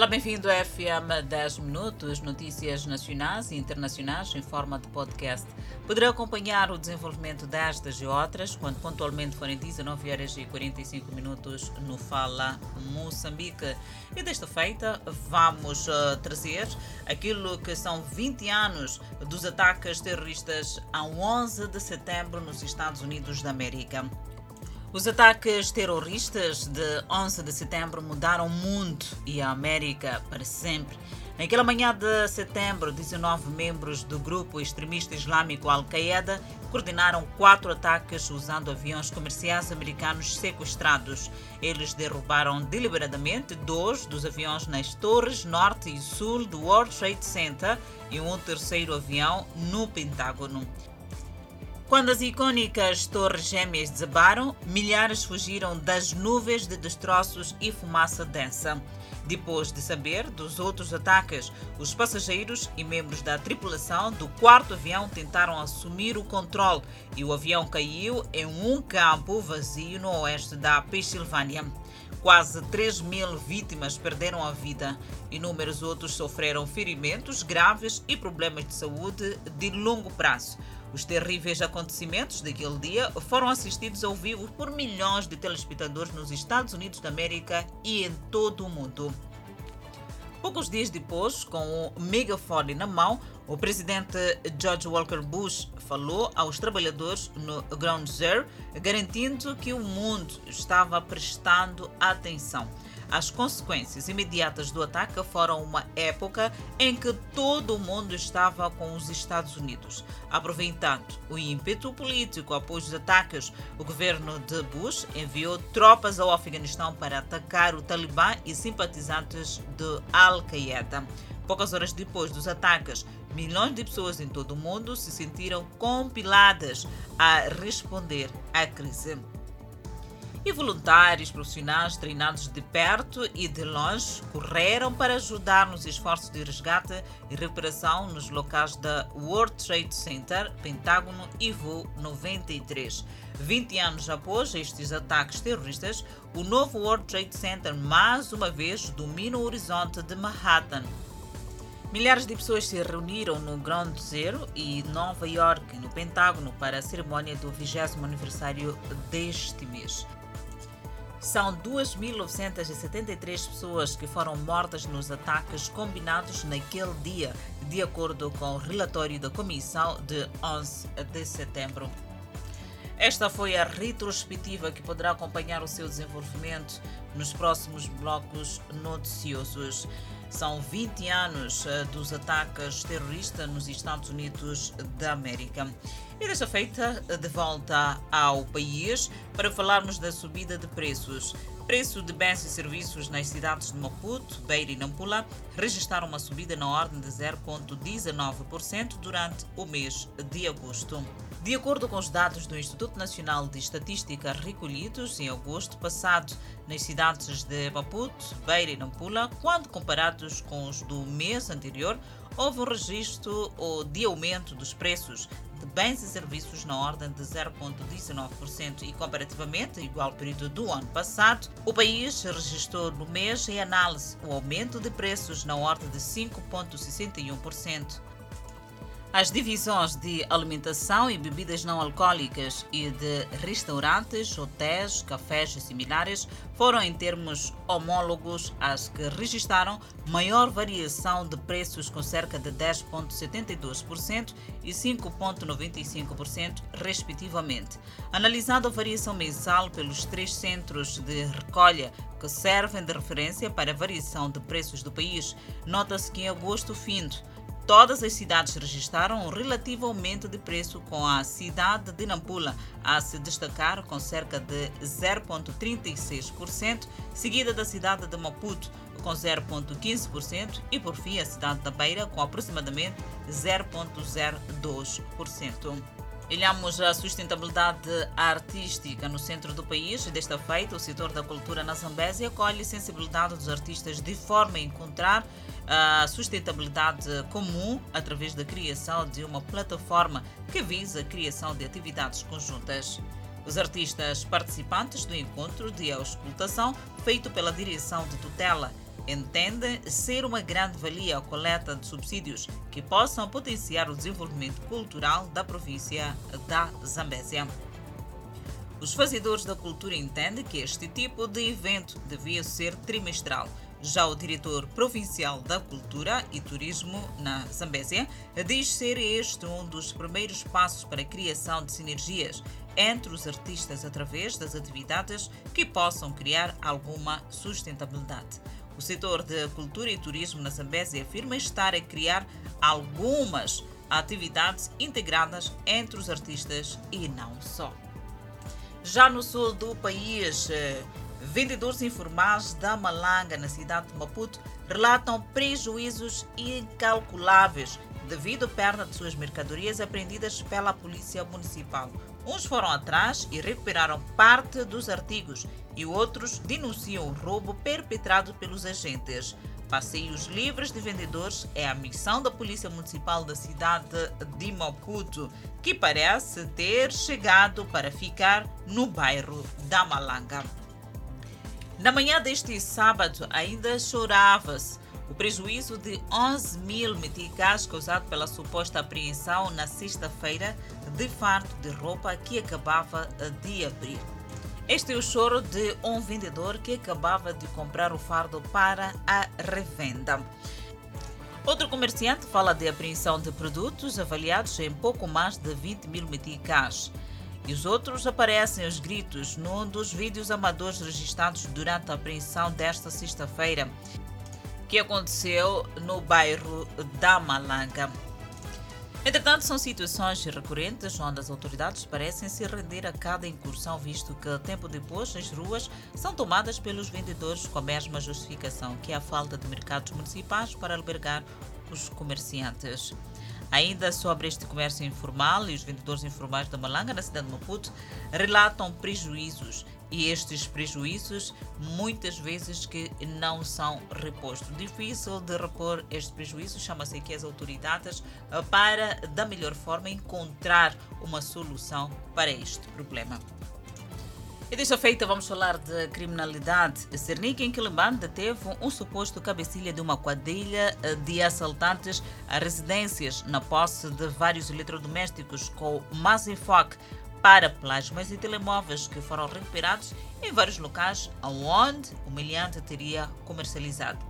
Olá, bem-vindo ao FM 10 Minutos, notícias nacionais e internacionais em forma de podcast. Poderá acompanhar o desenvolvimento destas e outras quando pontualmente forem 19 horas e 45 minutos no Fala Moçambique. E desta feita vamos uh, trazer aquilo que são 20 anos dos ataques terroristas a 11 de setembro nos Estados Unidos da América. Os ataques terroristas de 11 de setembro mudaram o mundo e a América para sempre. Naquela manhã de setembro, 19 membros do grupo extremista islâmico Al-Qaeda coordenaram quatro ataques usando aviões comerciais americanos sequestrados. Eles derrubaram deliberadamente dois dos aviões nas torres norte e sul do World Trade Center e um terceiro avião no Pentágono. Quando as icônicas Torres Gêmeas desabaram, milhares fugiram das nuvens de destroços e fumaça densa. Depois de saber dos outros ataques, os passageiros e membros da tripulação do quarto avião tentaram assumir o controle e o avião caiu em um campo vazio no oeste da Pensilvânia. Quase 3 mil vítimas perderam a vida. Inúmeros outros sofreram ferimentos graves e problemas de saúde de longo prazo. Os terríveis acontecimentos daquele dia foram assistidos ao vivo por milhões de telespectadores nos Estados Unidos da América e em todo o mundo. Poucos dias depois, com o megafone na mão, o presidente George Walker Bush falou aos trabalhadores no Ground Zero, garantindo que o mundo estava prestando atenção. As consequências imediatas do ataque foram uma época em que todo o mundo estava com os Estados Unidos. Aproveitando o ímpeto político após os ataques, o governo de Bush enviou tropas ao Afeganistão para atacar o Talibã e simpatizantes de Al-Qaeda. Poucas horas depois dos ataques, milhões de pessoas em todo o mundo se sentiram compiladas a responder à crise e voluntários profissionais treinados de perto e de longe correram para ajudar nos esforços de resgate e recuperação nos locais da World Trade Center, Pentágono e Voo 93. 20 anos após estes ataques terroristas, o novo World Trade Center mais uma vez domina o horizonte de Manhattan. Milhares de pessoas se reuniram no Ground Zero e Nova York, no Pentágono, para a cerimônia do 20 aniversário deste mês. São 2.973 pessoas que foram mortas nos ataques combinados naquele dia, de acordo com o relatório da Comissão de 11 de setembro. Esta foi a retrospectiva que poderá acompanhar o seu desenvolvimento nos próximos blocos noticiosos. São 20 anos eh, dos ataques terroristas nos Estados Unidos da América. E desta feita, de volta ao país para falarmos da subida de preços. Preço de bens e serviços nas cidades de Maputo, Beira e Nampula registraram uma subida na ordem de 0,19% durante o mês de agosto. De acordo com os dados do Instituto Nacional de Estatística recolhidos em agosto passado nas cidades de Maputo, Beira e Nampula, quando comparados com os do mês anterior, houve um registro de aumento dos preços de bens e serviços na ordem de 0,19% e comparativamente ao igual período do ano passado, o país registrou no mês em análise o aumento de preços na ordem de 5,61%. As divisões de alimentação e bebidas não alcoólicas e de restaurantes, hotéis, cafés e similares foram em termos homólogos as que registraram maior variação de preços com cerca de 10,72% e 5,95% respectivamente. Analisando a variação mensal pelos três centros de recolha que servem de referência para a variação de preços do país, nota-se que em agosto findo Todas as cidades registraram um relativo aumento de preço, com a cidade de Nampula a se destacar com cerca de 0,36%, seguida da cidade de Maputo com 0,15% e, por fim, a cidade da Beira com aproximadamente 0,02%. Olhamos a sustentabilidade artística no centro do país. Desta feita, o setor da cultura na Zambésia acolhe sensibilidade dos artistas de forma a encontrar a sustentabilidade comum através da criação de uma plataforma que visa a criação de atividades conjuntas. Os artistas participantes do encontro de auscultação, feito pela Direção de Tutela entende ser uma grande valia a coleta de subsídios que possam potenciar o desenvolvimento cultural da província da Zambésia. Os fazedores da cultura entendem que este tipo de evento devia ser trimestral. Já o diretor provincial da Cultura e Turismo na Zambésia diz ser este um dos primeiros passos para a criação de sinergias entre os artistas através das atividades que possam criar alguma sustentabilidade. O setor de cultura e turismo na Zambésia afirma estar a criar algumas atividades integradas entre os artistas e não só. Já no sul do país, eh, vendedores informais da Malanga, na cidade de Maputo, relatam prejuízos incalculáveis devido à perda de suas mercadorias apreendidas pela Polícia Municipal. Uns foram atrás e recuperaram parte dos artigos e outros denunciam o roubo perpetrado pelos agentes. Passeios livres de vendedores é a missão da Polícia Municipal da cidade de Maputo, que parece ter chegado para ficar no bairro da Malanga. Na manhã deste sábado, ainda chorava-se o prejuízo de 11 mil meticais causado pela suposta apreensão na sexta-feira de fardo de roupa que acabava de abrir. Este é o choro de um vendedor que acabava de comprar o fardo para a revenda. Outro comerciante fala de apreensão de produtos avaliados em pouco mais de 20 mil meticais. E os outros aparecem aos gritos num dos vídeos amadores registrados durante a apreensão desta sexta-feira, que aconteceu no bairro da Malanga. Entretanto, são situações recorrentes onde as autoridades parecem se render a cada incursão, visto que tempo depois as ruas são tomadas pelos vendedores com a mesma justificação, que é a falta de mercados municipais para albergar os comerciantes. Ainda sobre este comércio informal e os vendedores informais da Malanga, na cidade de Maputo, relatam prejuízos e estes prejuízos muitas vezes que não são repostos. Difícil de repor este prejuízo, chama-se aqui as autoridades para, da melhor forma, encontrar uma solução para este problema. E desta feita, vamos falar de criminalidade. Cernic, em Quilimban, deteve um suposto cabecilha de uma quadrilha eh, de assaltantes a residências na posse de vários eletrodomésticos com mais enfoque para plasmas e telemóveis que foram recuperados em vários locais onde o meliante teria comercializado.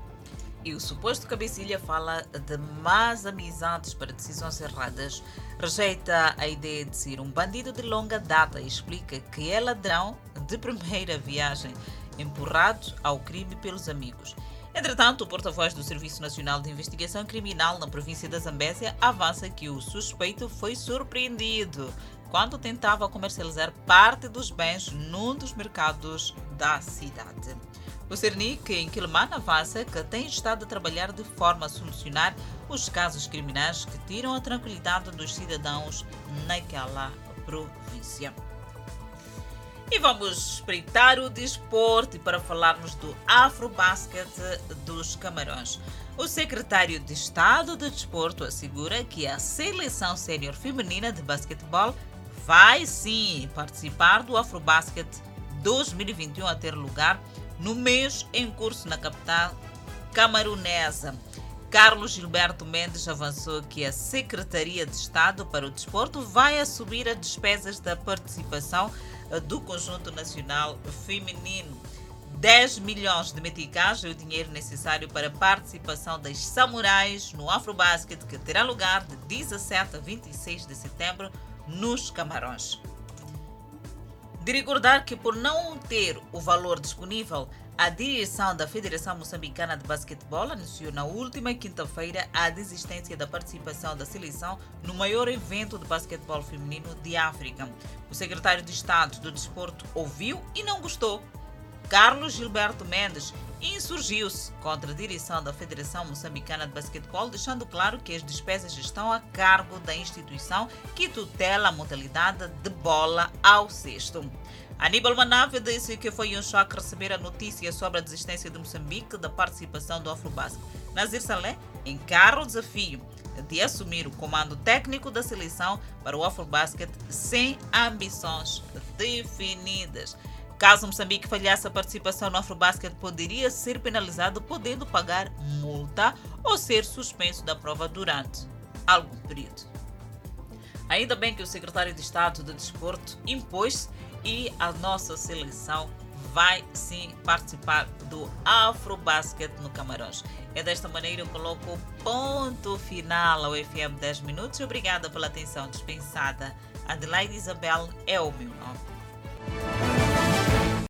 E o suposto cabecilha fala de más amizades para decisões erradas, rejeita a ideia de ser um bandido de longa data e explica que é ladrão de primeira viagem, empurrado ao crime pelos amigos. Entretanto, o porta-voz do Serviço Nacional de Investigação Criminal na província da Zambésia avança que o suspeito foi surpreendido quando tentava comercializar parte dos bens num dos mercados da cidade. O Cernic, em Quilman, avança que tem estado a trabalhar de forma a solucionar os casos criminais que tiram a tranquilidade dos cidadãos naquela província. E vamos espreitar o desporto para falarmos do Afrobasket dos Camarões. O secretário de Estado de Desporto assegura que a seleção sénior feminina de basquetebol vai sim participar do Afrobasket 2021 a ter lugar no mês em curso na capital camarunesa. Carlos Gilberto Mendes avançou que a Secretaria de Estado para o Desporto vai assumir as despesas da participação do Conjunto Nacional Feminino. 10 milhões de meticais é o dinheiro necessário para a participação das samurais no Afrobasket, que terá lugar de 17 a 26 de setembro nos Camarões. De recordar que, por não ter o valor disponível, a direção da Federação Moçambicana de Basquetebol anunciou na última quinta-feira a desistência da participação da seleção no maior evento de basquetebol feminino de África. O secretário de Estado do Desporto ouviu e não gostou Carlos Gilberto Mendes insurgiu-se contra a direção da Federação Moçambicana de Basquetebol, deixando claro que as despesas estão a cargo da instituição que tutela a modalidade de bola ao cesto. Aníbal Manave disse que foi um choque receber a notícia sobre a desistência de Moçambique da participação do Afrobasket. Nazir Saleh encara o desafio de assumir o comando técnico da seleção para o Afrobasket sem ambições definidas. Caso Moçambique falhasse a participação no Afrobasket, poderia ser penalizado, podendo pagar multa ou ser suspenso da prova durante algum período. Ainda bem que o secretário de Estado do Desporto impôs e a nossa seleção vai sim participar do Afrobasket no Camarões. É desta maneira eu coloco ponto final ao FM 10 minutos. Obrigada pela atenção dispensada. Adelaide Isabel é o meu nome.